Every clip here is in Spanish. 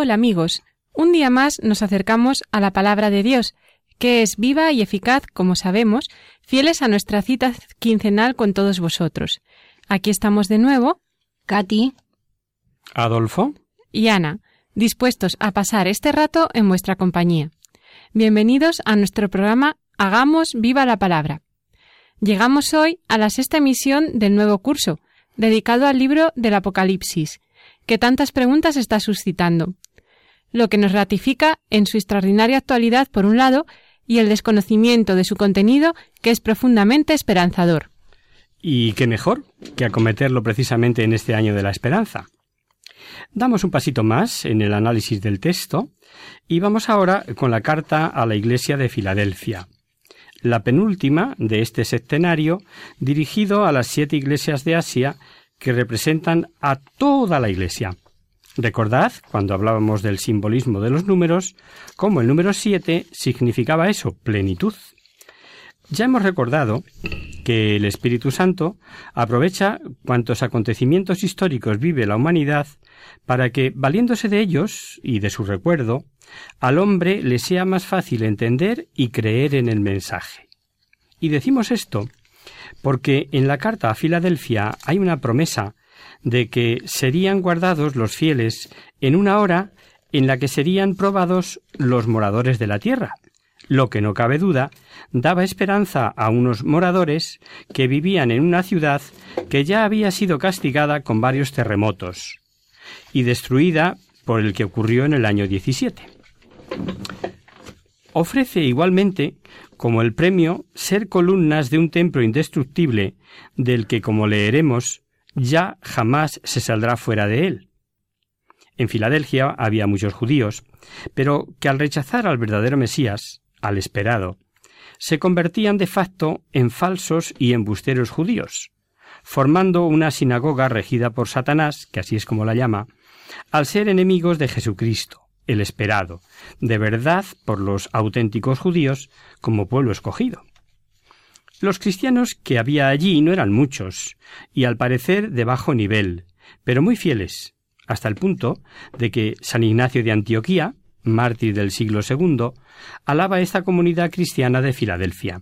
Hola amigos, un día más nos acercamos a la palabra de Dios, que es viva y eficaz, como sabemos, fieles a nuestra cita quincenal con todos vosotros. Aquí estamos de nuevo, Katy, Adolfo, y Ana, dispuestos a pasar este rato en vuestra compañía. Bienvenidos a nuestro programa Hagamos viva la palabra. Llegamos hoy a la sexta emisión del nuevo curso, dedicado al libro del Apocalipsis, que tantas preguntas está suscitando, lo que nos ratifica en su extraordinaria actualidad por un lado y el desconocimiento de su contenido que es profundamente esperanzador. y qué mejor que acometerlo precisamente en este año de la esperanza. Damos un pasito más en el análisis del texto y vamos ahora con la carta a la Iglesia de Filadelfia, la penúltima de este septenario dirigido a las siete iglesias de Asia que representan a toda la Iglesia. Recordad, cuando hablábamos del simbolismo de los números, cómo el número siete significaba eso, plenitud. Ya hemos recordado que el Espíritu Santo aprovecha cuantos acontecimientos históricos vive la humanidad para que, valiéndose de ellos y de su recuerdo, al hombre le sea más fácil entender y creer en el mensaje. Y decimos esto porque en la carta a Filadelfia hay una promesa de que serían guardados los fieles en una hora en la que serían probados los moradores de la tierra, lo que no cabe duda daba esperanza a unos moradores que vivían en una ciudad que ya había sido castigada con varios terremotos y destruida por el que ocurrió en el año 17. Ofrece igualmente como el premio ser columnas de un templo indestructible del que, como leeremos, ya jamás se saldrá fuera de él. En Filadelfia había muchos judíos, pero que al rechazar al verdadero Mesías, al esperado, se convertían de facto en falsos y embusteros judíos, formando una sinagoga regida por Satanás, que así es como la llama, al ser enemigos de Jesucristo, el esperado, de verdad por los auténticos judíos como pueblo escogido. Los cristianos que había allí no eran muchos, y al parecer de bajo nivel, pero muy fieles, hasta el punto de que San Ignacio de Antioquía, mártir del siglo II, alaba esta comunidad cristiana de Filadelfia.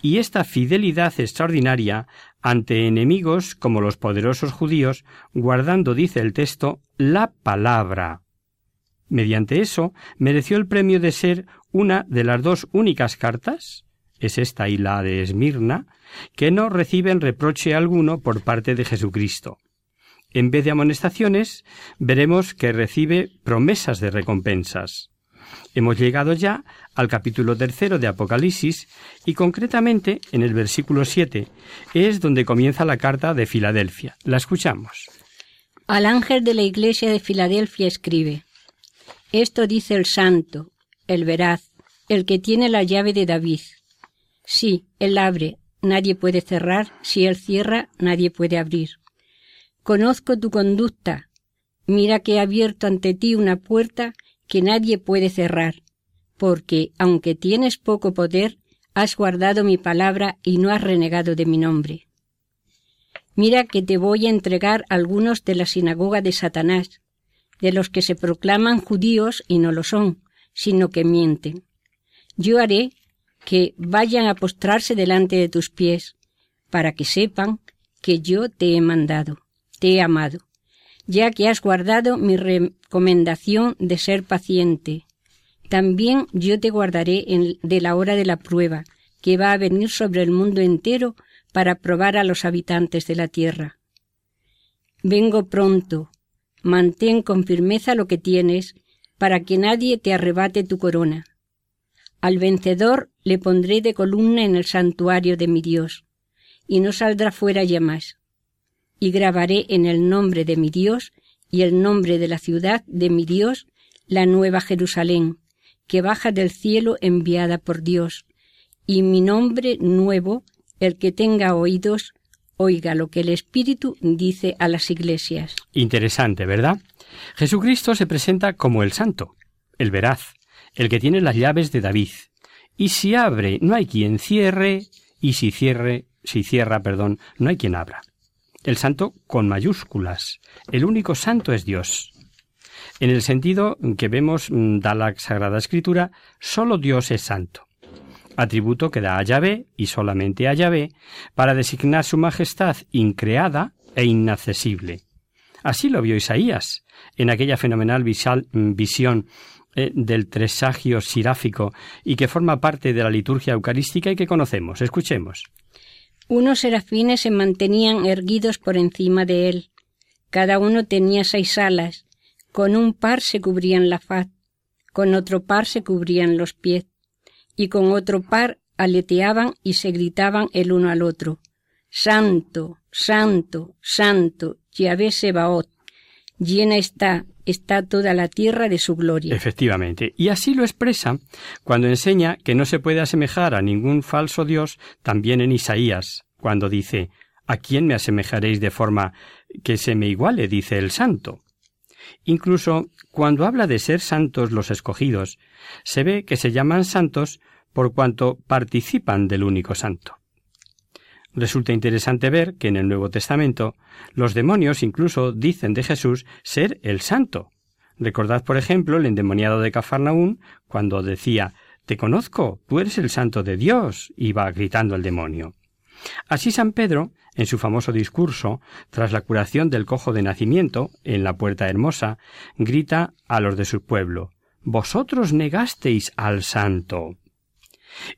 Y esta fidelidad extraordinaria ante enemigos como los poderosos judíos, guardando, dice el texto, la palabra. Mediante eso mereció el premio de ser una de las dos únicas cartas, es esta y la de Esmirna, que no reciben reproche alguno por parte de Jesucristo. En vez de amonestaciones, veremos que recibe promesas de recompensas. Hemos llegado ya al capítulo tercero de Apocalipsis y concretamente en el versículo siete es donde comienza la carta de Filadelfia. La escuchamos. al ángel de la iglesia de Filadelfia escribe, Esto dice el santo, el veraz, el que tiene la llave de David. Sí, él abre, nadie puede cerrar, si él cierra, nadie puede abrir. Conozco tu conducta, mira que he abierto ante ti una puerta que nadie puede cerrar, porque, aunque tienes poco poder, has guardado mi palabra y no has renegado de mi nombre. Mira que te voy a entregar algunos de la sinagoga de Satanás, de los que se proclaman judíos y no lo son, sino que mienten. Yo haré que vayan a postrarse delante de tus pies, para que sepan que yo te he mandado, te he amado, ya que has guardado mi recomendación de ser paciente. También yo te guardaré en, de la hora de la prueba, que va a venir sobre el mundo entero para probar a los habitantes de la tierra. Vengo pronto, mantén con firmeza lo que tienes, para que nadie te arrebate tu corona. Al vencedor le pondré de columna en el santuario de mi Dios, y no saldrá fuera ya más. Y grabaré en el nombre de mi Dios y el nombre de la ciudad de mi Dios la nueva Jerusalén, que baja del cielo enviada por Dios, y mi nombre nuevo, el que tenga oídos, oiga lo que el Espíritu dice a las iglesias. Interesante, ¿verdad? Jesucristo se presenta como el santo, el veraz, el que tiene las llaves de David. Y si abre, no hay quien cierre, y si cierre, si cierra, perdón, no hay quien abra. El santo con mayúsculas. El único santo es Dios. En el sentido que vemos mm, da la Sagrada Escritura, solo Dios es santo. Atributo que da a Yahvé y solamente a Yahvé para designar su majestad increada e inaccesible. Así lo vio Isaías en aquella fenomenal mm, visión eh, del tresagio siráfico y que forma parte de la liturgia eucarística y que conocemos. Escuchemos. Unos serafines se mantenían erguidos por encima de él. Cada uno tenía seis alas. Con un par se cubrían la faz, con otro par se cubrían los pies, y con otro par aleteaban y se gritaban el uno al otro. Santo, santo, santo, Yahvé Sebaot, llena está está toda la tierra de su gloria. Efectivamente. Y así lo expresa cuando enseña que no se puede asemejar a ningún falso Dios, también en Isaías, cuando dice ¿A quién me asemejaréis de forma que se me iguale? dice el santo. Incluso cuando habla de ser santos los escogidos, se ve que se llaman santos por cuanto participan del único santo. Resulta interesante ver que en el Nuevo Testamento los demonios incluso dicen de Jesús ser el santo. Recordad, por ejemplo, el endemoniado de Cafarnaún cuando decía Te conozco, tú eres el santo de Dios, iba gritando el demonio. Así San Pedro, en su famoso discurso, tras la curación del cojo de nacimiento, en la puerta hermosa, grita a los de su pueblo Vosotros negasteis al santo.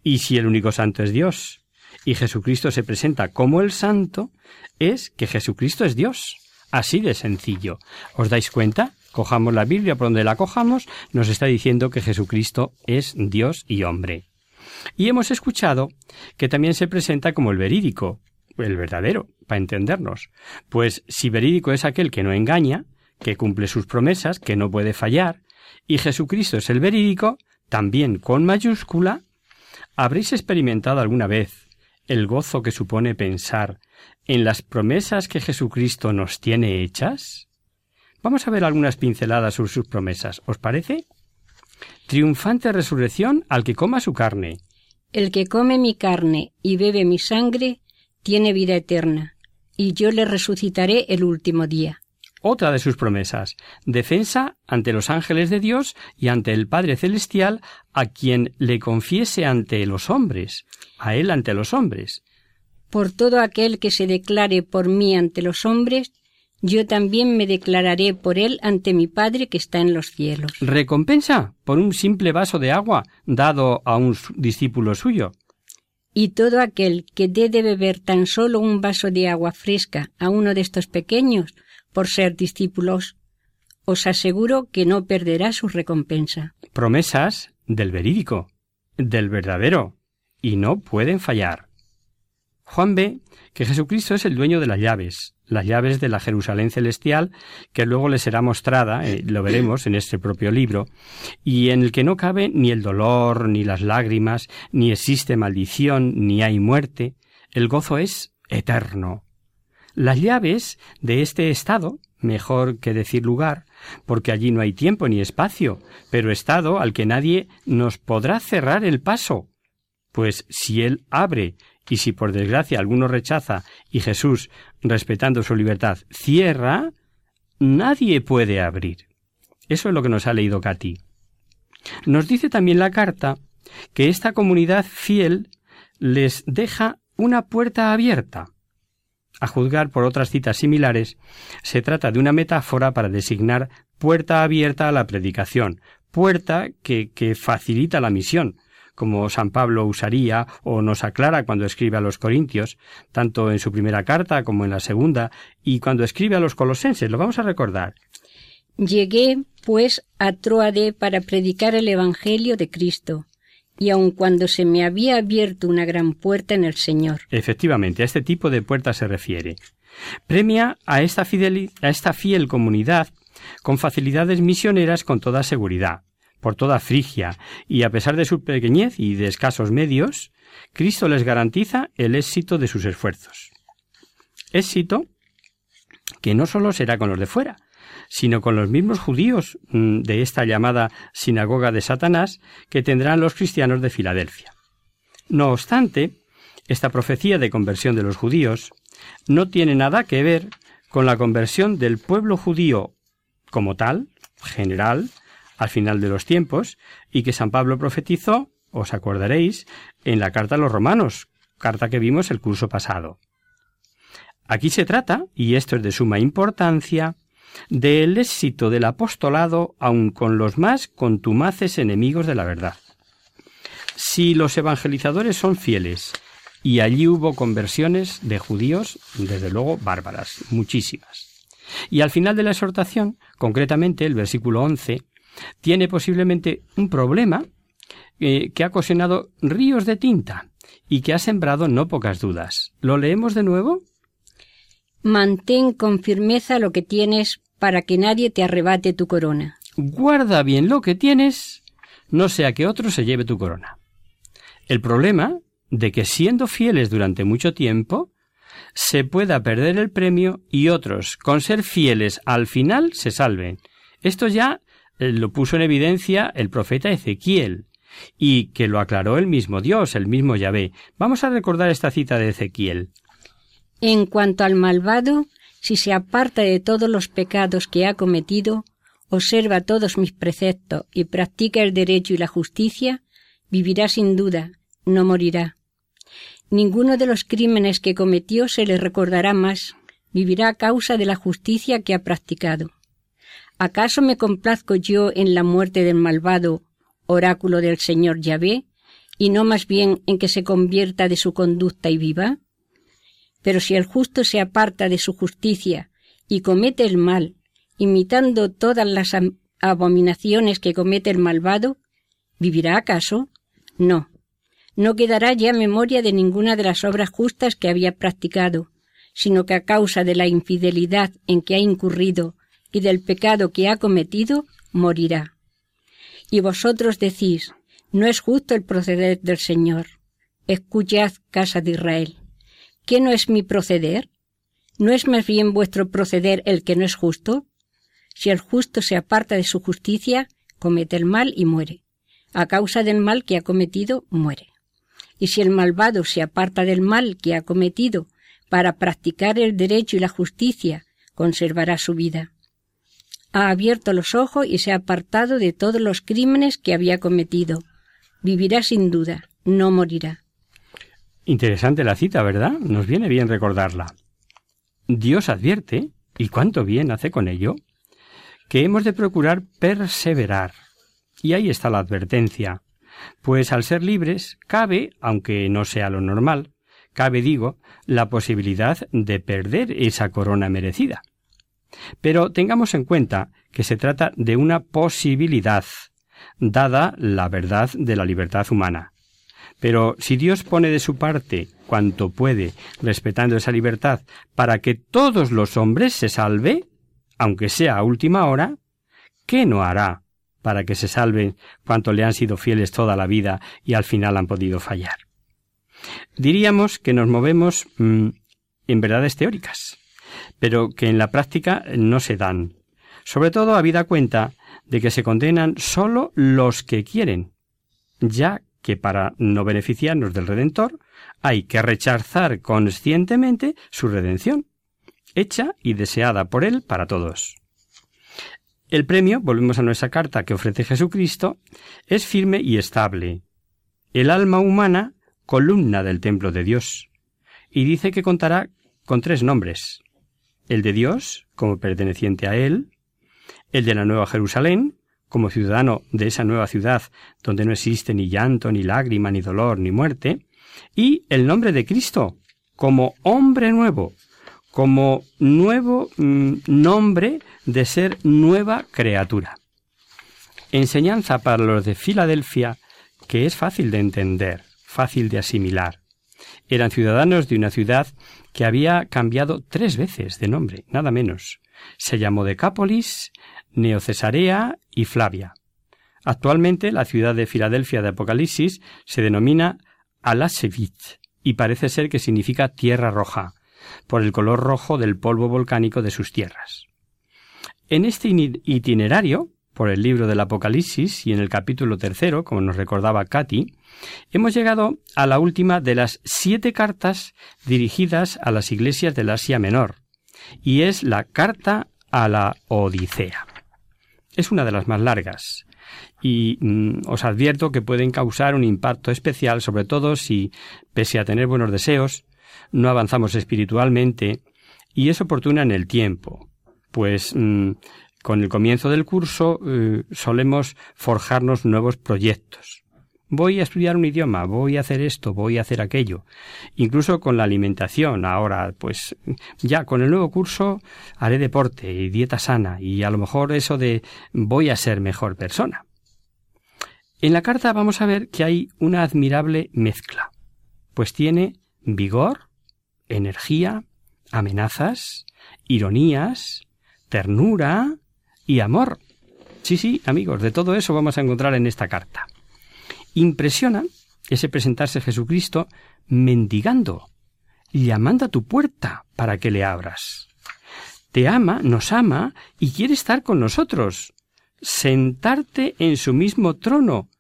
Y si el único santo es Dios, y Jesucristo se presenta como el santo, es que Jesucristo es Dios. Así de sencillo. ¿Os dais cuenta? Cojamos la Biblia por donde la cojamos, nos está diciendo que Jesucristo es Dios y hombre. Y hemos escuchado que también se presenta como el verídico, el verdadero, para entendernos. Pues si verídico es aquel que no engaña, que cumple sus promesas, que no puede fallar, y Jesucristo es el verídico, también con mayúscula, ¿habréis experimentado alguna vez el gozo que supone pensar en las promesas que Jesucristo nos tiene hechas? Vamos a ver algunas pinceladas sobre sus promesas. ¿Os parece? Triunfante resurrección al que coma su carne. El que come mi carne y bebe mi sangre tiene vida eterna, y yo le resucitaré el último día otra de sus promesas, defensa ante los ángeles de Dios y ante el Padre Celestial, a quien le confiese ante los hombres, a él ante los hombres. Por todo aquel que se declare por mí ante los hombres, yo también me declararé por él ante mi Padre que está en los cielos. Recompensa por un simple vaso de agua dado a un discípulo suyo. Y todo aquel que dé de beber tan solo un vaso de agua fresca a uno de estos pequeños, por ser discípulos, os aseguro que no perderá su recompensa. Promesas del verídico, del verdadero, y no pueden fallar. Juan ve que Jesucristo es el dueño de las llaves, las llaves de la Jerusalén celestial, que luego le será mostrada, eh, lo veremos en este propio libro, y en el que no cabe ni el dolor, ni las lágrimas, ni existe maldición, ni hay muerte. El gozo es eterno, las llaves de este estado, mejor que decir lugar, porque allí no hay tiempo ni espacio, pero estado al que nadie nos podrá cerrar el paso. Pues si Él abre y si por desgracia alguno rechaza y Jesús, respetando su libertad, cierra, nadie puede abrir. Eso es lo que nos ha leído Cati. Nos dice también la carta que esta comunidad fiel les deja una puerta abierta. A juzgar por otras citas similares, se trata de una metáfora para designar puerta abierta a la predicación, puerta que, que facilita la misión, como San Pablo usaría o nos aclara cuando escribe a los Corintios, tanto en su primera carta como en la segunda, y cuando escribe a los Colosenses, lo vamos a recordar. Llegué, pues, a Troade para predicar el Evangelio de Cristo, y aun cuando se me había abierto una gran puerta en el Señor. Efectivamente, a este tipo de puerta se refiere. Premia a esta, a esta fiel comunidad con facilidades misioneras con toda seguridad por toda Frigia, y a pesar de su pequeñez y de escasos medios, Cristo les garantiza el éxito de sus esfuerzos. Éxito que no solo será con los de fuera, sino con los mismos judíos mm, de esta llamada sinagoga de Satanás que tendrán los cristianos de Filadelfia. No obstante, esta profecía de conversión de los judíos no tiene nada que ver con la conversión del pueblo judío como tal, general, al final de los tiempos, y que San Pablo profetizó, os acordaréis, en la carta a los romanos, carta que vimos el curso pasado. Aquí se trata, y esto es de suma importancia, del éxito del apostolado aun con los más contumaces enemigos de la verdad. Si los evangelizadores son fieles, y allí hubo conversiones de judíos, desde luego bárbaras, muchísimas. Y al final de la exhortación, concretamente el versículo 11, tiene posiblemente un problema eh, que ha ocasionado ríos de tinta y que ha sembrado no pocas dudas. ¿Lo leemos de nuevo? Mantén con firmeza lo que tienes para que nadie te arrebate tu corona. Guarda bien lo que tienes, no sea que otro se lleve tu corona. El problema de que siendo fieles durante mucho tiempo, se pueda perder el premio y otros, con ser fieles al final, se salven. Esto ya eh, lo puso en evidencia el profeta Ezequiel, y que lo aclaró el mismo Dios, el mismo Yahvé. Vamos a recordar esta cita de Ezequiel. En cuanto al malvado, si se aparta de todos los pecados que ha cometido, observa todos mis preceptos y practica el derecho y la justicia, vivirá sin duda, no morirá. Ninguno de los crímenes que cometió se le recordará más, vivirá a causa de la justicia que ha practicado. ¿Acaso me complazco yo en la muerte del malvado, oráculo del Señor Yahvé, y no más bien en que se convierta de su conducta y viva? Pero si el justo se aparta de su justicia y comete el mal, imitando todas las abominaciones que comete el malvado, ¿vivirá acaso? No. No quedará ya memoria de ninguna de las obras justas que había practicado, sino que a causa de la infidelidad en que ha incurrido y del pecado que ha cometido, morirá. Y vosotros decís, no es justo el proceder del Señor. Escuchad, casa de Israel. ¿Qué no es mi proceder? ¿No es más bien vuestro proceder el que no es justo? Si el justo se aparta de su justicia, comete el mal y muere. A causa del mal que ha cometido, muere. Y si el malvado se aparta del mal que ha cometido para practicar el derecho y la justicia, conservará su vida ha abierto los ojos y se ha apartado de todos los crímenes que había cometido. Vivirá sin duda, no morirá. Interesante la cita, ¿verdad? Nos viene bien recordarla. Dios advierte, y cuánto bien hace con ello, que hemos de procurar perseverar. Y ahí está la advertencia. Pues al ser libres, cabe, aunque no sea lo normal, cabe, digo, la posibilidad de perder esa corona merecida. Pero tengamos en cuenta que se trata de una posibilidad, dada la verdad de la libertad humana. Pero si Dios pone de su parte cuanto puede, respetando esa libertad, para que todos los hombres se salve, aunque sea a última hora, ¿qué no hará para que se salven cuanto le han sido fieles toda la vida y al final han podido fallar? Diríamos que nos movemos mm, en verdades teóricas pero que en la práctica no se dan. Sobre todo habida cuenta de que se condenan sólo los que quieren, ya que para no beneficiarnos del Redentor hay que rechazar conscientemente su redención, hecha y deseada por Él para todos. El premio, volvemos a nuestra carta que ofrece Jesucristo, es firme y estable. El alma humana, columna del templo de Dios, y dice que contará con tres nombres, el de Dios como perteneciente a Él, el de la Nueva Jerusalén como ciudadano de esa nueva ciudad donde no existe ni llanto, ni lágrima, ni dolor, ni muerte, y el nombre de Cristo como hombre nuevo, como nuevo mm, nombre de ser nueva criatura. Enseñanza para los de Filadelfia que es fácil de entender, fácil de asimilar. Eran ciudadanos de una ciudad que había cambiado tres veces de nombre, nada menos. Se llamó Decápolis, Neocesarea y Flavia. Actualmente la ciudad de Filadelfia de Apocalipsis se denomina Alasevit y parece ser que significa tierra roja, por el color rojo del polvo volcánico de sus tierras. En este itinerario, por el libro del Apocalipsis y en el capítulo tercero, como nos recordaba Katy, hemos llegado a la última de las siete cartas dirigidas a las iglesias del Asia Menor, y es la carta a la Odisea. Es una de las más largas, y mm, os advierto que pueden causar un impacto especial, sobre todo si, pese a tener buenos deseos, no avanzamos espiritualmente, y es oportuna en el tiempo, pues mm, con el comienzo del curso eh, solemos forjarnos nuevos proyectos. Voy a estudiar un idioma, voy a hacer esto, voy a hacer aquello. Incluso con la alimentación. Ahora, pues ya con el nuevo curso haré deporte y dieta sana y a lo mejor eso de voy a ser mejor persona. En la carta vamos a ver que hay una admirable mezcla, pues tiene vigor, energía, amenazas, ironías, ternura, y amor. Sí, sí, amigos, de todo eso vamos a encontrar en esta carta. Impresiona ese presentarse Jesucristo mendigando, llamando a tu puerta para que le abras. Te ama, nos ama y quiere estar con nosotros, sentarte en su mismo trono,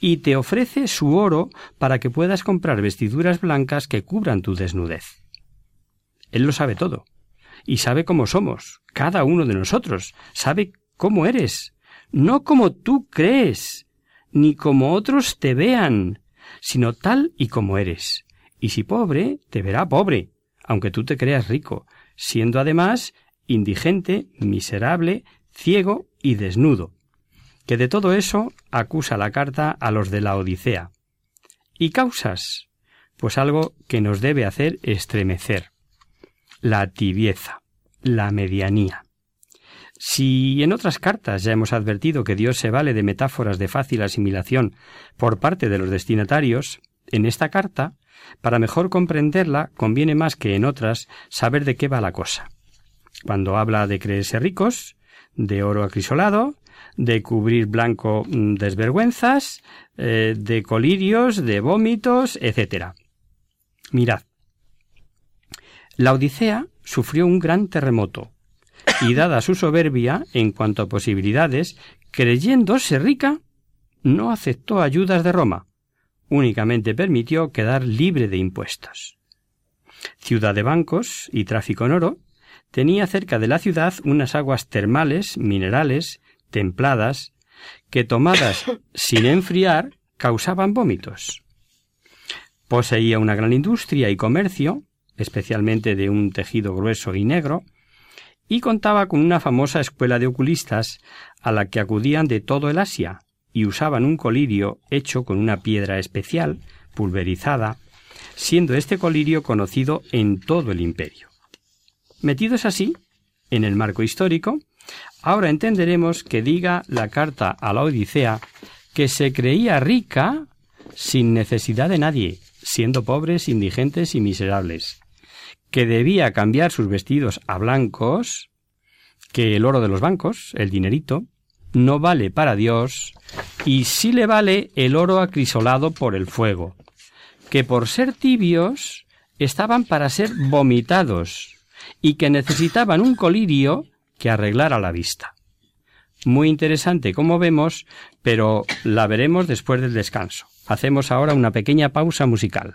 y te ofrece su oro para que puedas comprar vestiduras blancas que cubran tu desnudez. Él lo sabe todo y sabe cómo somos, cada uno de nosotros, sabe cómo eres, no como tú crees, ni como otros te vean, sino tal y como eres. Y si pobre, te verá pobre, aunque tú te creas rico, siendo además indigente, miserable, ciego y desnudo. Que de todo eso acusa la carta a los de la Odisea. ¿Y causas? Pues algo que nos debe hacer estremecer la tibieza, la medianía. Si en otras cartas ya hemos advertido que Dios se vale de metáforas de fácil asimilación por parte de los destinatarios, en esta carta, para mejor comprenderla, conviene más que en otras saber de qué va la cosa. Cuando habla de creerse ricos, de oro acrisolado, de cubrir blanco mm, desvergüenzas, eh, de colirios, de vómitos, etc. Mirad, la Odisea sufrió un gran terremoto, y dada su soberbia en cuanto a posibilidades, creyéndose rica, no aceptó ayudas de Roma, únicamente permitió quedar libre de impuestos. Ciudad de bancos y tráfico en oro, tenía cerca de la ciudad unas aguas termales, minerales, templadas, que tomadas sin enfriar causaban vómitos. Poseía una gran industria y comercio, especialmente de un tejido grueso y negro, y contaba con una famosa escuela de oculistas a la que acudían de todo el Asia y usaban un colirio hecho con una piedra especial, pulverizada, siendo este colirio conocido en todo el imperio. Metidos así, en el marco histórico, ahora entenderemos que diga la carta a la Odisea que se creía rica sin necesidad de nadie, siendo pobres, indigentes y miserables, que debía cambiar sus vestidos a blancos, que el oro de los bancos, el dinerito, no vale para Dios, y sí le vale el oro acrisolado por el fuego, que por ser tibios estaban para ser vomitados, y que necesitaban un colirio que arreglara la vista. Muy interesante, como vemos, pero la veremos después del descanso. Hacemos ahora una pequeña pausa musical.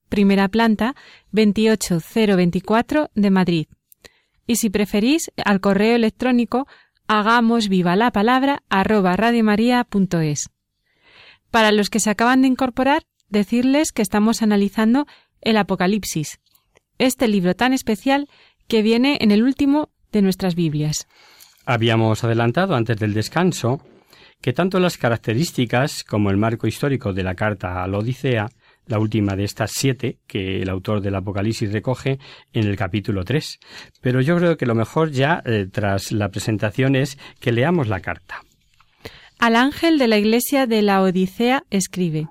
primera planta, 28024 de Madrid. Y si preferís, al correo electrónico hagamos viva la palabra arroba. Para los que se acaban de incorporar, decirles que estamos analizando el Apocalipsis, este libro tan especial que viene en el último de nuestras Biblias. Habíamos adelantado antes del descanso que tanto las características como el marco histórico de la carta a la Odisea la última de estas siete que el autor del Apocalipsis recoge en el capítulo 3. Pero yo creo que lo mejor ya, eh, tras la presentación, es que leamos la carta. Al ángel de la iglesia de la Odisea escribe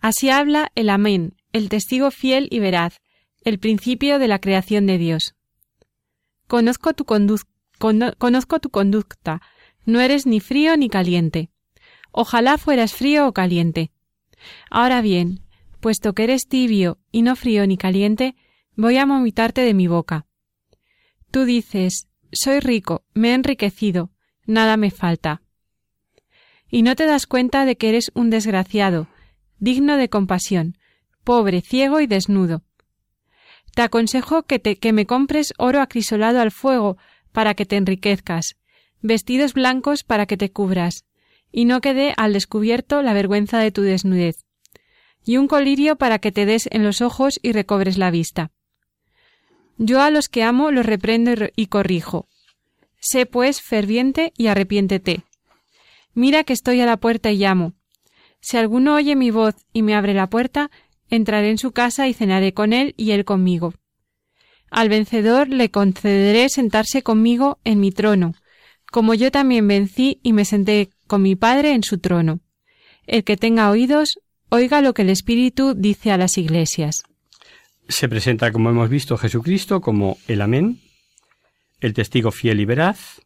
Así habla el Amén, el testigo fiel y veraz, el principio de la creación de Dios. Conozco tu, conozco tu conducta, no eres ni frío ni caliente. Ojalá fueras frío o caliente. Ahora bien, puesto que eres tibio y no frío ni caliente, voy a vomitarte de mi boca. Tú dices, soy rico, me he enriquecido, nada me falta. Y no te das cuenta de que eres un desgraciado, digno de compasión, pobre, ciego y desnudo. Te aconsejo que, te, que me compres oro acrisolado al fuego para que te enriquezcas, vestidos blancos para que te cubras, y no quede al descubierto la vergüenza de tu desnudez y un colirio para que te des en los ojos y recobres la vista. Yo a los que amo los reprendo y corrijo. Sé pues ferviente y arrepiéntete. Mira que estoy a la puerta y llamo. Si alguno oye mi voz y me abre la puerta, entraré en su casa y cenaré con él y él conmigo. Al vencedor le concederé sentarse conmigo en mi trono, como yo también vencí y me senté con mi Padre en su trono. El que tenga oídos, Oiga lo que el Espíritu dice a las iglesias. Se presenta, como hemos visto, Jesucristo como el Amén, el testigo fiel y veraz,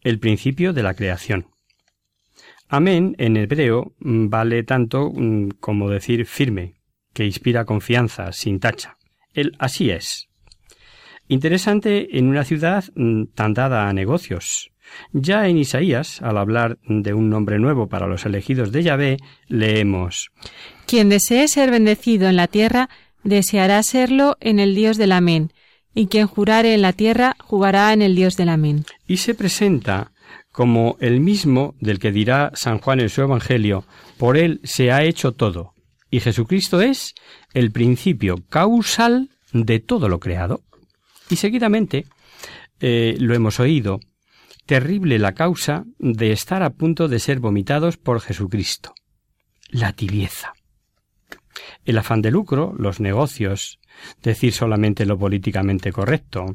el principio de la creación. Amén en hebreo mm, vale tanto mm, como decir firme, que inspira confianza, sin tacha. El así es. Interesante en una ciudad mm, tan dada a negocios, ya en Isaías, al hablar de un nombre nuevo para los elegidos de Yahvé, leemos Quien desee ser bendecido en la tierra, deseará serlo en el Dios del Amén, y quien jurare en la tierra, jugará en el Dios del Amén. Y se presenta como el mismo del que dirá San Juan en su Evangelio, por él se ha hecho todo, y Jesucristo es el principio causal de todo lo creado. Y seguidamente, eh, lo hemos oído, terrible la causa de estar a punto de ser vomitados por Jesucristo. La tibieza. El afán de lucro, los negocios, decir solamente lo políticamente correcto,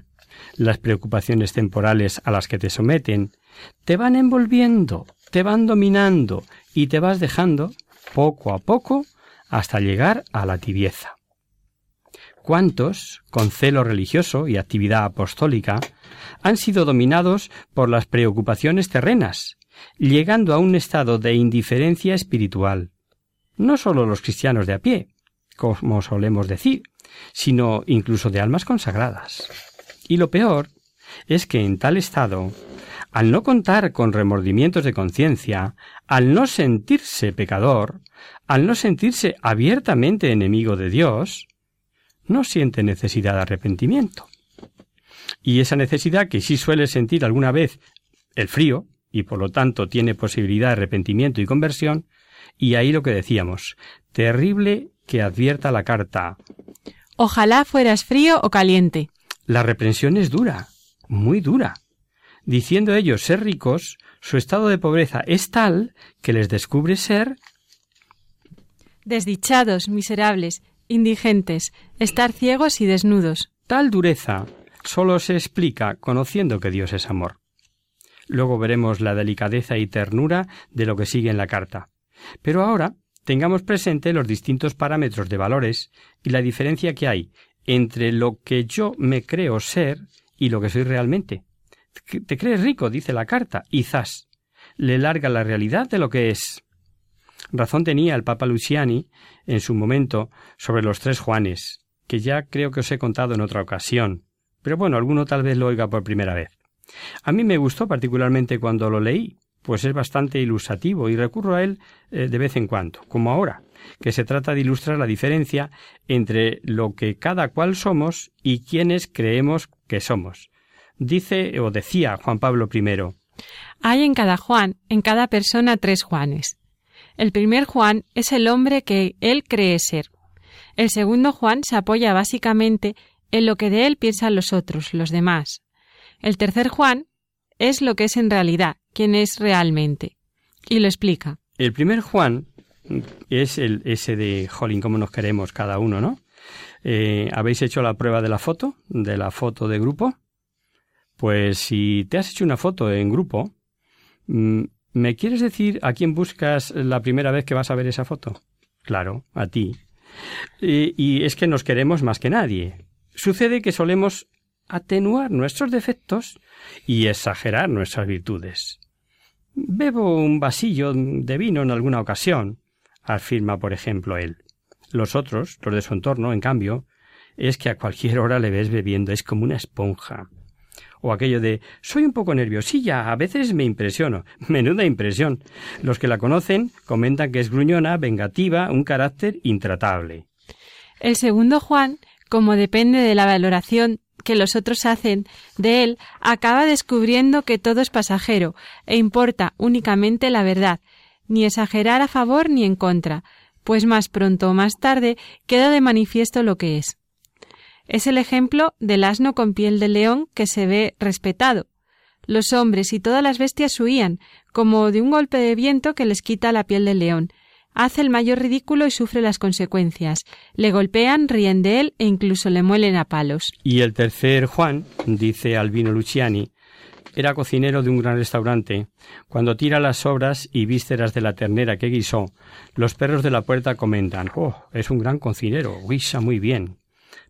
las preocupaciones temporales a las que te someten, te van envolviendo, te van dominando y te vas dejando, poco a poco, hasta llegar a la tibieza. ¿Cuántos, con celo religioso y actividad apostólica, han sido dominados por las preocupaciones terrenas, llegando a un estado de indiferencia espiritual? No sólo los cristianos de a pie, como solemos decir, sino incluso de almas consagradas. Y lo peor es que en tal estado, al no contar con remordimientos de conciencia, al no sentirse pecador, al no sentirse abiertamente enemigo de Dios, no siente necesidad de arrepentimiento. Y esa necesidad que sí suele sentir alguna vez el frío, y por lo tanto tiene posibilidad de arrepentimiento y conversión, y ahí lo que decíamos, terrible que advierta la carta. Ojalá fueras frío o caliente. La reprensión es dura, muy dura. Diciendo ellos ser ricos, su estado de pobreza es tal que les descubre ser desdichados, miserables, indigentes, estar ciegos y desnudos. Tal dureza solo se explica conociendo que Dios es amor. Luego veremos la delicadeza y ternura de lo que sigue en la carta. Pero ahora tengamos presente los distintos parámetros de valores y la diferencia que hay entre lo que yo me creo ser y lo que soy realmente. Te crees rico, dice la carta, y zas, le larga la realidad de lo que es. Razón tenía el Papa Luciani en su momento sobre los tres Juanes, que ya creo que os he contado en otra ocasión, pero bueno, alguno tal vez lo oiga por primera vez. A mí me gustó particularmente cuando lo leí, pues es bastante ilustrativo y recurro a él eh, de vez en cuando, como ahora, que se trata de ilustrar la diferencia entre lo que cada cual somos y quienes creemos que somos. Dice o decía Juan Pablo I. Hay en cada Juan, en cada persona, tres Juanes. El primer Juan es el hombre que él cree ser. El segundo Juan se apoya básicamente en lo que de él piensan los otros, los demás. El tercer Juan es lo que es en realidad, quien es realmente. Y lo explica. El primer Juan es el ese de Jolín, cómo nos queremos cada uno, ¿no? Eh, ¿Habéis hecho la prueba de la foto? ¿De la foto de grupo? Pues si te has hecho una foto en grupo, mm, ¿me quieres decir a quién buscas la primera vez que vas a ver esa foto? Claro, a ti. Y, y es que nos queremos más que nadie. Sucede que solemos atenuar nuestros defectos y exagerar nuestras virtudes. Bebo un vasillo de vino en alguna ocasión, afirma por ejemplo él. Los otros, los de su entorno, en cambio, es que a cualquier hora le ves bebiendo, es como una esponja. O aquello de soy un poco nerviosilla, a veces me impresiono. Menuda impresión. Los que la conocen comentan que es gruñona, vengativa, un carácter intratable. El segundo Juan, como depende de la valoración que los otros hacen de él, acaba descubriendo que todo es pasajero e importa únicamente la verdad, ni exagerar a favor ni en contra, pues más pronto o más tarde queda de manifiesto lo que es. Es el ejemplo del asno con piel de león que se ve respetado. Los hombres y todas las bestias huían, como de un golpe de viento que les quita la piel del león. Hace el mayor ridículo y sufre las consecuencias. Le golpean, ríen de él e incluso le muelen a palos. Y el tercer Juan, dice Albino Luciani, era cocinero de un gran restaurante. Cuando tira las sobras y vísceras de la ternera que guisó, los perros de la puerta comentan Oh, es un gran cocinero, guisa muy bien.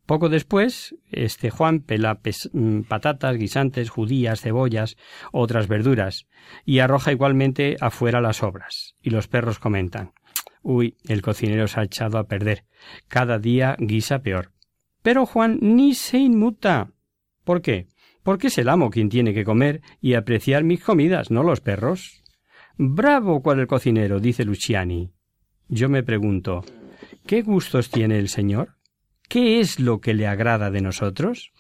Poco después, este Juan pela mm, patatas, guisantes, judías, cebollas, otras verduras, y arroja igualmente afuera las sobras. Y los perros comentan Uy, el cocinero se ha echado a perder. Cada día guisa peor. Pero Juan ni se inmuta. ¿Por qué? Porque es el amo quien tiene que comer y apreciar mis comidas, no los perros. Bravo cual el cocinero, dice Luciani. Yo me pregunto, ¿qué gustos tiene el Señor? ¿Qué es lo que le agrada de nosotros?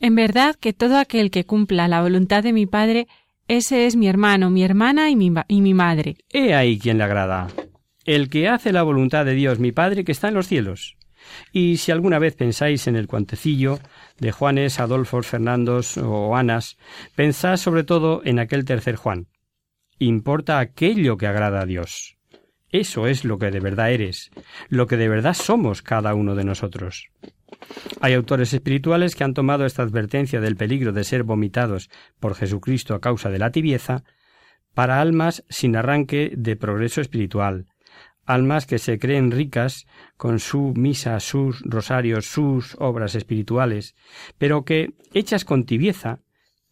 En verdad que todo aquel que cumpla la voluntad de mi Padre, ese es mi hermano, mi hermana y mi, y mi madre. He ahí quien le agrada. El que hace la voluntad de Dios, mi Padre, que está en los cielos. Y si alguna vez pensáis en el cuantecillo de Juanes, Adolfos, Fernandos o Anas, pensad sobre todo en aquel tercer Juan. Importa aquello que agrada a Dios. Eso es lo que de verdad eres, lo que de verdad somos cada uno de nosotros. Hay autores espirituales que han tomado esta advertencia del peligro de ser vomitados por Jesucristo a causa de la tibieza para almas sin arranque de progreso espiritual, almas que se creen ricas con su misa, sus rosarios, sus obras espirituales, pero que, hechas con tibieza,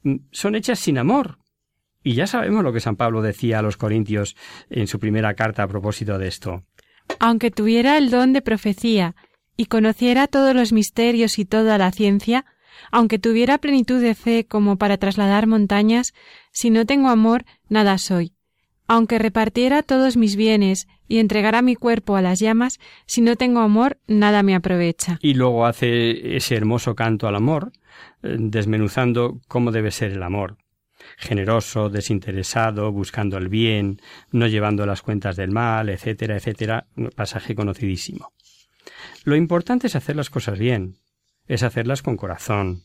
mm, son hechas sin amor. Y ya sabemos lo que San Pablo decía a los Corintios en su primera carta a propósito de esto. Aunque tuviera el don de profecía y conociera todos los misterios y toda la ciencia, aunque tuviera plenitud de fe como para trasladar montañas, si no tengo amor, nada soy aunque repartiera todos mis bienes y entregara mi cuerpo a las llamas, si no tengo amor, nada me aprovecha. Y luego hace ese hermoso canto al amor, eh, desmenuzando cómo debe ser el amor. Generoso, desinteresado, buscando el bien, no llevando las cuentas del mal, etcétera, etcétera, pasaje conocidísimo. Lo importante es hacer las cosas bien, es hacerlas con corazón.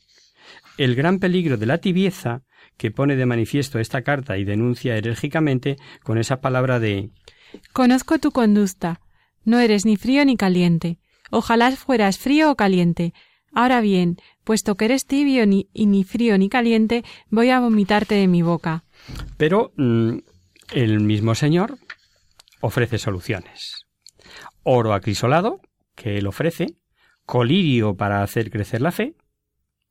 El gran peligro de la tibieza que pone de manifiesto esta carta y denuncia enérgicamente con esa palabra de Conozco tu conducta. No eres ni frío ni caliente. Ojalá fueras frío o caliente. Ahora bien, puesto que eres tibio ni, y ni frío ni caliente, voy a vomitarte de mi boca. Pero mm, el mismo Señor ofrece soluciones. Oro acrisolado, que él ofrece, colirio para hacer crecer la fe,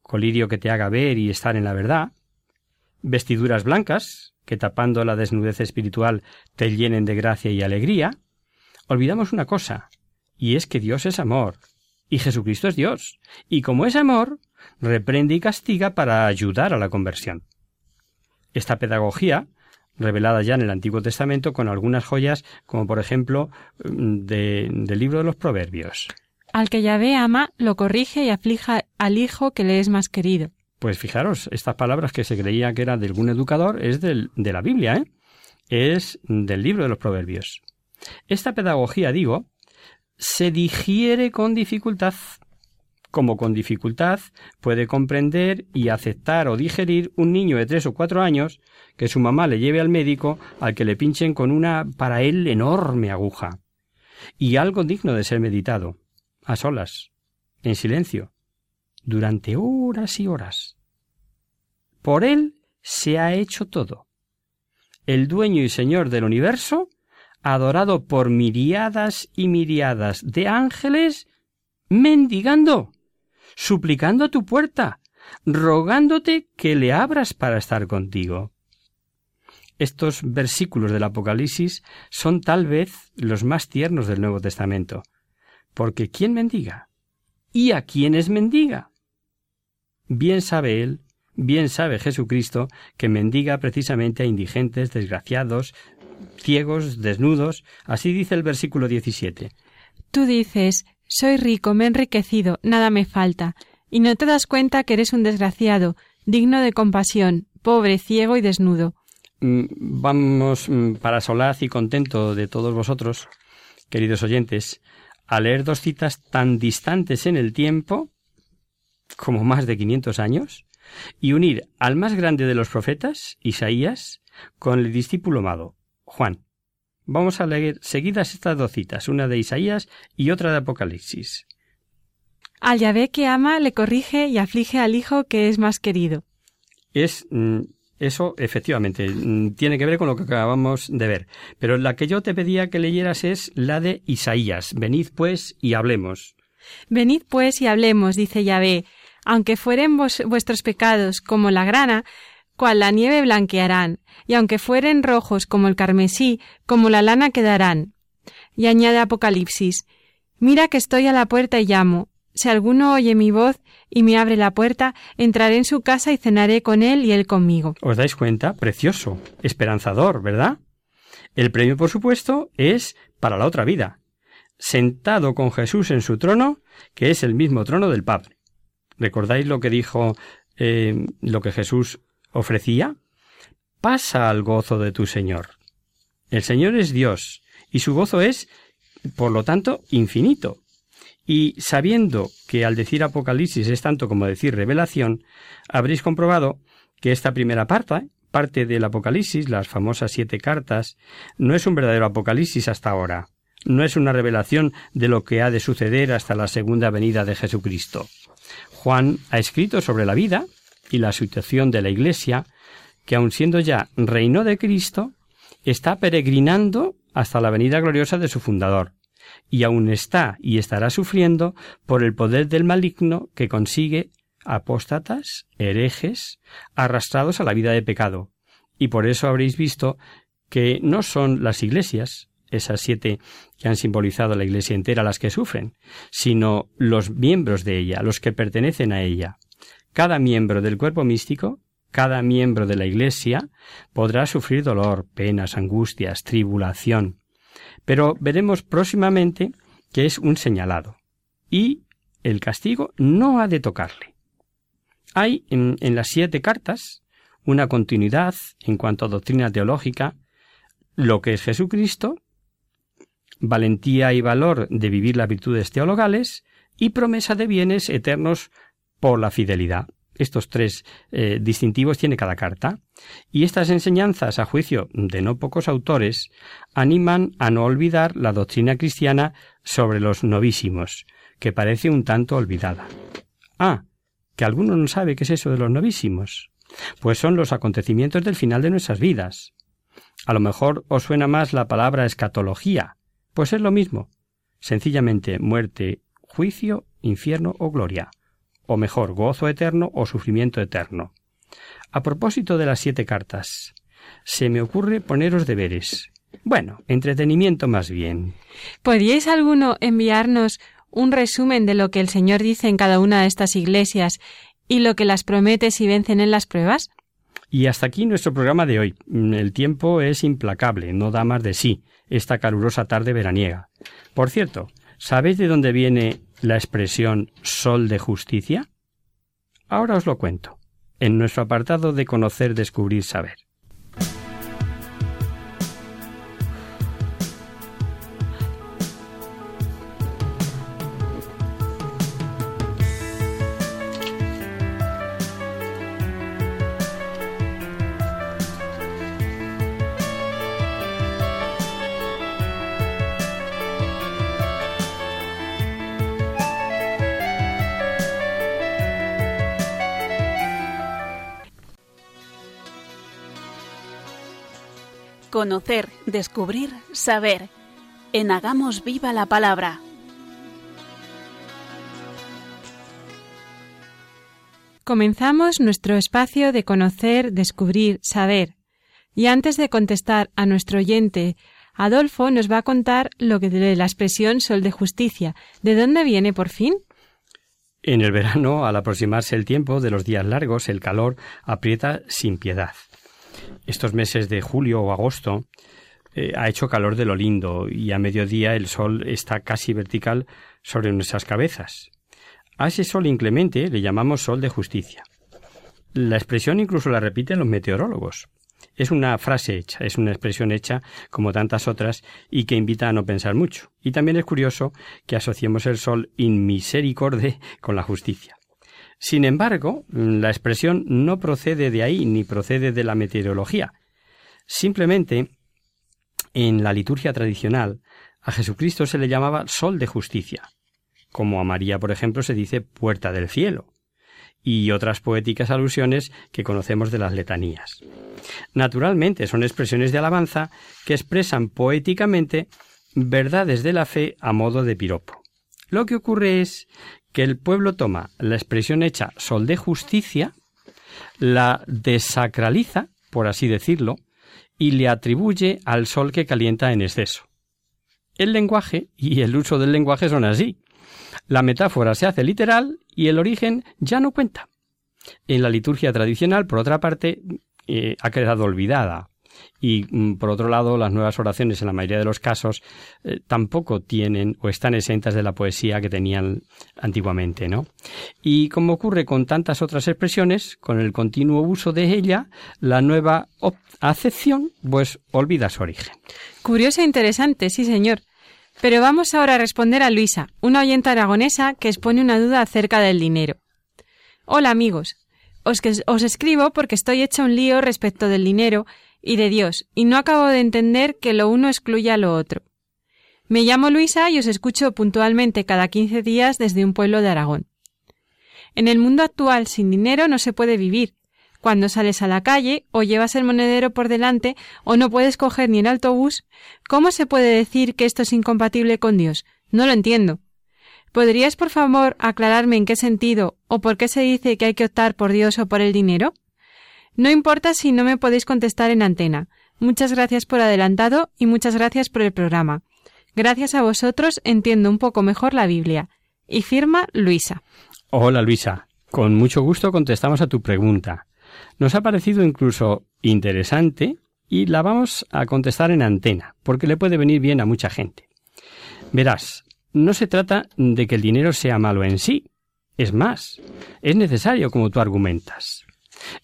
colirio que te haga ver y estar en la verdad, vestiduras blancas, que tapando la desnudez espiritual te llenen de gracia y alegría, olvidamos una cosa, y es que Dios es amor, y Jesucristo es Dios, y como es amor, reprende y castiga para ayudar a la conversión. Esta pedagogía, revelada ya en el Antiguo Testamento con algunas joyas, como por ejemplo mm, del libro de los Proverbios. Al que Yahvé ama, lo corrige y aflija al hijo que le es más querido. Pues fijaros, estas palabras que se creía que eran de algún educador es del, de la Biblia, ¿eh? Es del libro de los Proverbios. Esta pedagogía, digo, se digiere con dificultad, como con dificultad puede comprender y aceptar o digerir un niño de tres o cuatro años que su mamá le lleve al médico al que le pinchen con una para él enorme aguja. Y algo digno de ser meditado, a solas, en silencio, durante horas y horas. Por él se ha hecho todo. El dueño y señor del universo, adorado por miriadas y miriadas de ángeles, mendigando suplicando a tu puerta, rogándote que le abras para estar contigo. Estos versículos del Apocalipsis son tal vez los más tiernos del Nuevo Testamento, porque ¿quién mendiga? ¿Y a quién mendiga? Bien sabe él, bien sabe Jesucristo, que mendiga precisamente a indigentes, desgraciados, ciegos, desnudos, así dice el versículo 17. Tú dices, soy rico, me he enriquecido, nada me falta, y no te das cuenta que eres un desgraciado, digno de compasión, pobre, ciego y desnudo. Mm, vamos, mm, para solaz y contento de todos vosotros, queridos oyentes, a leer dos citas tan distantes en el tiempo, como más de quinientos años, y unir al más grande de los profetas, Isaías, con el discípulo amado, Juan. Vamos a leer seguidas estas dos citas, una de Isaías y otra de Apocalipsis. Al Yahvé que ama le corrige y aflige al hijo que es más querido. Es mm, eso efectivamente mm, tiene que ver con lo que acabamos de ver. Pero la que yo te pedía que leyeras es la de Isaías. Venid pues y hablemos. Venid pues y hablemos, dice Yahvé. Aunque fueren vuestros pecados como la grana, cual la nieve blanquearán, y aunque fueren rojos como el carmesí, como la lana quedarán. Y añade Apocalipsis, Mira que estoy a la puerta y llamo. Si alguno oye mi voz y me abre la puerta, entraré en su casa y cenaré con él y él conmigo. ¿Os dais cuenta? Precioso, esperanzador, ¿verdad? El premio, por supuesto, es para la otra vida, sentado con Jesús en su trono, que es el mismo trono del Padre. ¿Recordáis lo que dijo, eh, lo que Jesús ofrecía? Pasa al gozo de tu Señor. El Señor es Dios, y su gozo es, por lo tanto, infinito. Y sabiendo que al decir Apocalipsis es tanto como decir revelación, habréis comprobado que esta primera parte, parte del Apocalipsis, las famosas siete cartas, no es un verdadero Apocalipsis hasta ahora, no es una revelación de lo que ha de suceder hasta la segunda venida de Jesucristo. Juan ha escrito sobre la vida, y la situación de la Iglesia, que aun siendo ya reino de Cristo, está peregrinando hasta la venida gloriosa de su fundador, y aún está y estará sufriendo por el poder del maligno que consigue apóstatas, herejes, arrastrados a la vida de pecado. Y por eso habréis visto que no son las iglesias, esas siete que han simbolizado la iglesia entera las que sufren, sino los miembros de ella, los que pertenecen a ella. Cada miembro del cuerpo místico, cada miembro de la Iglesia, podrá sufrir dolor, penas, angustias, tribulación. Pero veremos próximamente que es un señalado. Y el castigo no ha de tocarle. Hay en, las siete cartas una continuidad en cuanto a doctrina teológica, lo que es Jesucristo, valentía y valor de vivir las virtudes teologales y promesa de bienes eternos por la fidelidad. Estos tres eh, distintivos tiene cada carta. Y estas enseñanzas, a juicio de no pocos autores, animan a no olvidar la doctrina cristiana sobre los novísimos, que parece un tanto olvidada. Ah, que alguno no sabe qué es eso de los novísimos. Pues son los acontecimientos del final de nuestras vidas. A lo mejor os suena más la palabra escatología, pues es lo mismo. Sencillamente muerte, juicio infierno o gloria, o mejor, gozo eterno o sufrimiento eterno. A propósito de las siete cartas, se me ocurre poneros deberes. Bueno, entretenimiento más bien. ¿Podríais alguno enviarnos un resumen de lo que el Señor dice en cada una de estas iglesias y lo que las promete si vencen en las pruebas? Y hasta aquí nuestro programa de hoy. El tiempo es implacable, no da más de sí, esta calurosa tarde veraniega. Por cierto, ¿sabéis de dónde viene la expresión sol de justicia? Ahora os lo cuento, en nuestro apartado de conocer, descubrir, saber. Conocer, descubrir, saber. En Hagamos Viva la Palabra. Comenzamos nuestro espacio de conocer, descubrir, saber. Y antes de contestar a nuestro oyente, Adolfo nos va a contar lo que de la expresión sol de justicia. ¿De dónde viene por fin? En el verano, al aproximarse el tiempo de los días largos, el calor aprieta sin piedad estos meses de julio o agosto eh, ha hecho calor de lo lindo y a mediodía el sol está casi vertical sobre nuestras cabezas. A ese sol inclemente le llamamos sol de justicia. La expresión incluso la repiten los meteorólogos. Es una frase hecha, es una expresión hecha como tantas otras y que invita a no pensar mucho. Y también es curioso que asociemos el sol in misericorde con la justicia. Sin embargo, la expresión no procede de ahí ni procede de la meteorología. Simplemente, en la liturgia tradicional, a Jesucristo se le llamaba sol de justicia, como a María, por ejemplo, se dice puerta del cielo, y otras poéticas alusiones que conocemos de las letanías. Naturalmente, son expresiones de alabanza que expresan poéticamente verdades de la fe a modo de piropo. Lo que ocurre es que el pueblo toma la expresión hecha sol de justicia, la desacraliza, por así decirlo, y le atribuye al sol que calienta en exceso. El lenguaje y el uso del lenguaje son así. La metáfora se hace literal y el origen ya no cuenta. En la liturgia tradicional, por otra parte, eh, ha quedado olvidada y mm, por otro lado las nuevas oraciones en la mayoría de los casos eh, tampoco tienen o están exentas de la poesía que tenían antiguamente, ¿no? Y como ocurre con tantas otras expresiones, con el continuo uso de ella, la nueva acepción pues olvida su origen. Curioso e interesante, sí señor. Pero vamos ahora a responder a Luisa, una oyente aragonesa que expone una duda acerca del dinero. Hola amigos, os, os escribo porque estoy hecha un lío respecto del dinero y de Dios, y no acabo de entender que lo uno excluya lo otro. Me llamo Luisa y os escucho puntualmente cada quince días desde un pueblo de Aragón. En el mundo actual sin dinero no se puede vivir. Cuando sales a la calle o llevas el monedero por delante o no puedes coger ni el autobús, ¿cómo se puede decir que esto es incompatible con Dios? No lo entiendo. ¿Podrías, por favor, aclararme en qué sentido o por qué se dice que hay que optar por Dios o por el dinero? No importa si no me podéis contestar en antena. Muchas gracias por adelantado y muchas gracias por el programa. Gracias a vosotros entiendo un poco mejor la Biblia. Y firma Luisa. Hola Luisa. Con mucho gusto contestamos a tu pregunta. Nos ha parecido incluso interesante y la vamos a contestar en antena, porque le puede venir bien a mucha gente. Verás, no se trata de que el dinero sea malo en sí. Es más, es necesario como tú argumentas.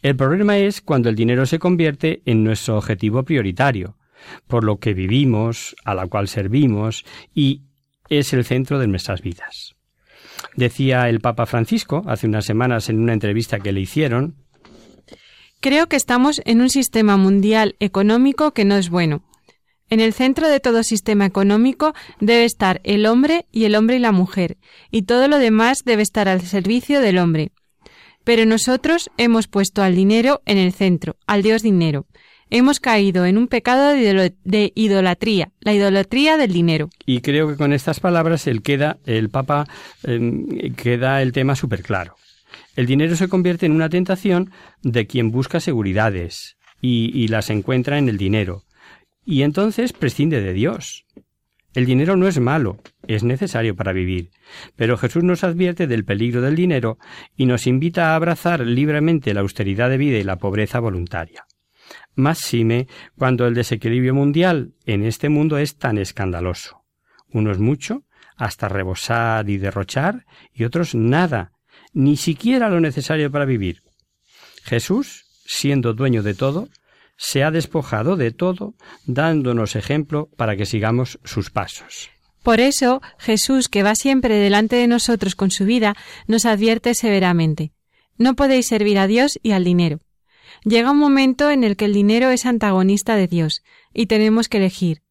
El problema es cuando el dinero se convierte en nuestro objetivo prioritario, por lo que vivimos, a la cual servimos y es el centro de nuestras vidas. Decía el Papa Francisco hace unas semanas en una entrevista que le hicieron Creo que estamos en un sistema mundial económico que no es bueno. En el centro de todo sistema económico debe estar el hombre y el hombre y la mujer, y todo lo demás debe estar al servicio del hombre. Pero nosotros hemos puesto al dinero en el centro, al Dios dinero. hemos caído en un pecado de idolatría, la idolatría del dinero. Y creo que con estas palabras el queda, el Papa em, queda el tema súper claro. El dinero se convierte en una tentación de quien busca seguridades y, y las encuentra en el dinero. Y entonces prescinde de Dios. El dinero no es malo, es necesario para vivir, pero Jesús nos advierte del peligro del dinero y nos invita a abrazar libremente la austeridad de vida y la pobreza voluntaria. Más sime cuando el desequilibrio mundial en este mundo es tan escandaloso. Unos mucho, hasta rebosar y derrochar, y otros nada, ni siquiera lo necesario para vivir. Jesús, siendo dueño de todo, se ha despojado de todo, dándonos ejemplo para que sigamos sus pasos. Por eso, Jesús, que va siempre delante de nosotros con su vida, nos advierte severamente No podéis servir a Dios y al dinero. Llega un momento en el que el dinero es antagonista de Dios, y tenemos que elegir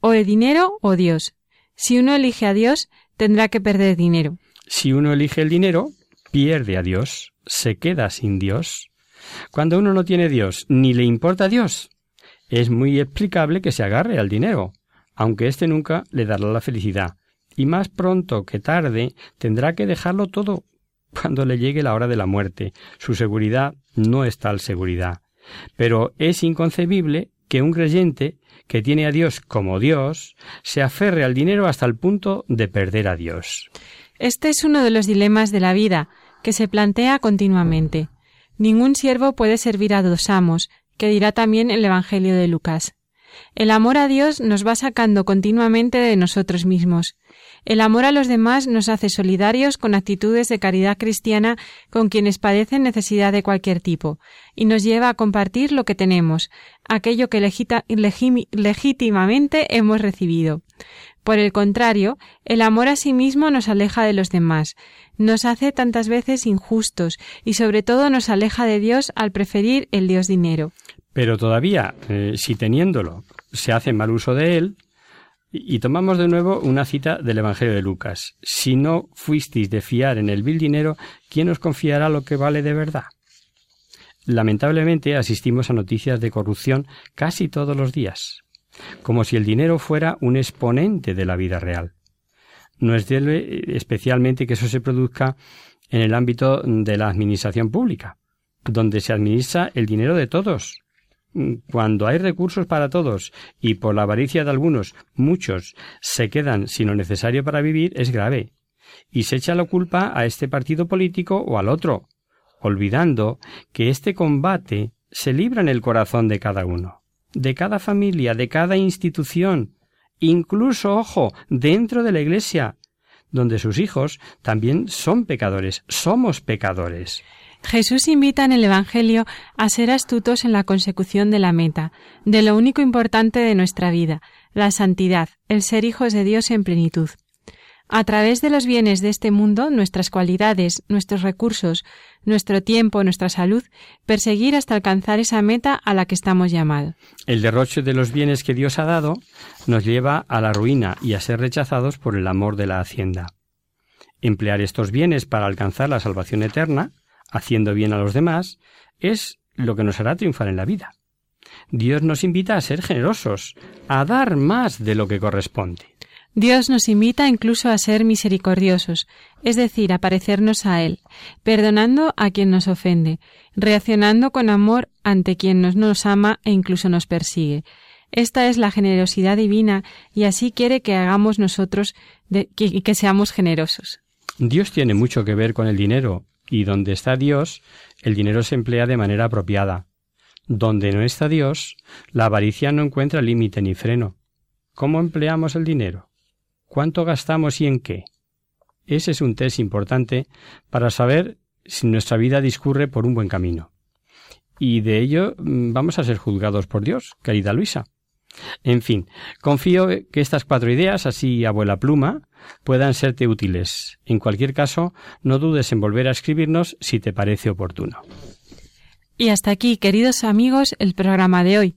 o el dinero o Dios. Si uno elige a Dios, tendrá que perder dinero. Si uno elige el dinero, pierde a Dios, se queda sin Dios. Cuando uno no tiene Dios ni le importa Dios, es muy explicable que se agarre al dinero, aunque éste nunca le dará la felicidad, y más pronto que tarde tendrá que dejarlo todo cuando le llegue la hora de la muerte. Su seguridad no es tal seguridad. Pero es inconcebible que un creyente que tiene a Dios como Dios se aferre al dinero hasta el punto de perder a Dios. Este es uno de los dilemas de la vida que se plantea continuamente. Ningún siervo puede servir a dos amos, que dirá también el Evangelio de Lucas. El amor a Dios nos va sacando continuamente de nosotros mismos. El amor a los demás nos hace solidarios con actitudes de caridad cristiana con quienes padecen necesidad de cualquier tipo, y nos lleva a compartir lo que tenemos, aquello que legítimamente hemos recibido. Por el contrario, el amor a sí mismo nos aleja de los demás, nos hace tantas veces injustos y sobre todo nos aleja de Dios al preferir el Dios dinero. Pero todavía, eh, si teniéndolo se hace mal uso de él, y tomamos de nuevo una cita del Evangelio de Lucas. Si no fuisteis de fiar en el vil dinero, ¿quién os confiará lo que vale de verdad? Lamentablemente asistimos a noticias de corrupción casi todos los días como si el dinero fuera un exponente de la vida real. No es de especialmente que eso se produzca en el ámbito de la administración pública, donde se administra el dinero de todos. Cuando hay recursos para todos y por la avaricia de algunos muchos se quedan sin lo necesario para vivir, es grave. Y se echa la culpa a este partido político o al otro, olvidando que este combate se libra en el corazón de cada uno de cada familia, de cada institución, incluso, ojo, dentro de la Iglesia, donde sus hijos también son pecadores, somos pecadores. Jesús invita en el Evangelio a ser astutos en la consecución de la meta, de lo único importante de nuestra vida, la santidad, el ser hijos de Dios en plenitud. A través de los bienes de este mundo, nuestras cualidades, nuestros recursos, nuestro tiempo, nuestra salud, perseguir hasta alcanzar esa meta a la que estamos llamados. El derroche de los bienes que Dios ha dado nos lleva a la ruina y a ser rechazados por el amor de la hacienda. Emplear estos bienes para alcanzar la salvación eterna, haciendo bien a los demás, es lo que nos hará triunfar en la vida. Dios nos invita a ser generosos, a dar más de lo que corresponde. Dios nos invita incluso a ser misericordiosos, es decir, a parecernos a Él, perdonando a quien nos ofende, reaccionando con amor ante quien nos, nos ama e incluso nos persigue. Esta es la generosidad divina y así quiere que hagamos nosotros y que seamos generosos. Dios tiene mucho que ver con el dinero, y donde está Dios, el dinero se emplea de manera apropiada. Donde no está Dios, la avaricia no encuentra límite ni freno. ¿Cómo empleamos el dinero? Cuánto gastamos y en qué. Ese es un test importante para saber si nuestra vida discurre por un buen camino. Y de ello mm, vamos a ser juzgados por Dios, querida Luisa. En fin, confío que estas cuatro ideas, así abuela pluma, puedan serte útiles. En cualquier caso, no dudes en volver a escribirnos si te parece oportuno. Y hasta aquí, queridos amigos, el programa de hoy.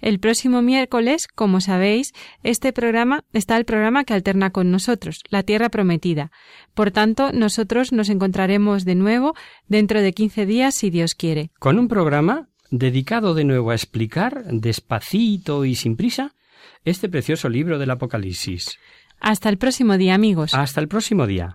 El próximo miércoles, como sabéis, este programa está el programa que alterna con nosotros, La Tierra Prometida. Por tanto, nosotros nos encontraremos de nuevo dentro de 15 días, si Dios quiere. Con un programa dedicado de nuevo a explicar, despacito y sin prisa, este precioso libro del Apocalipsis. Hasta el próximo día, amigos. Hasta el próximo día.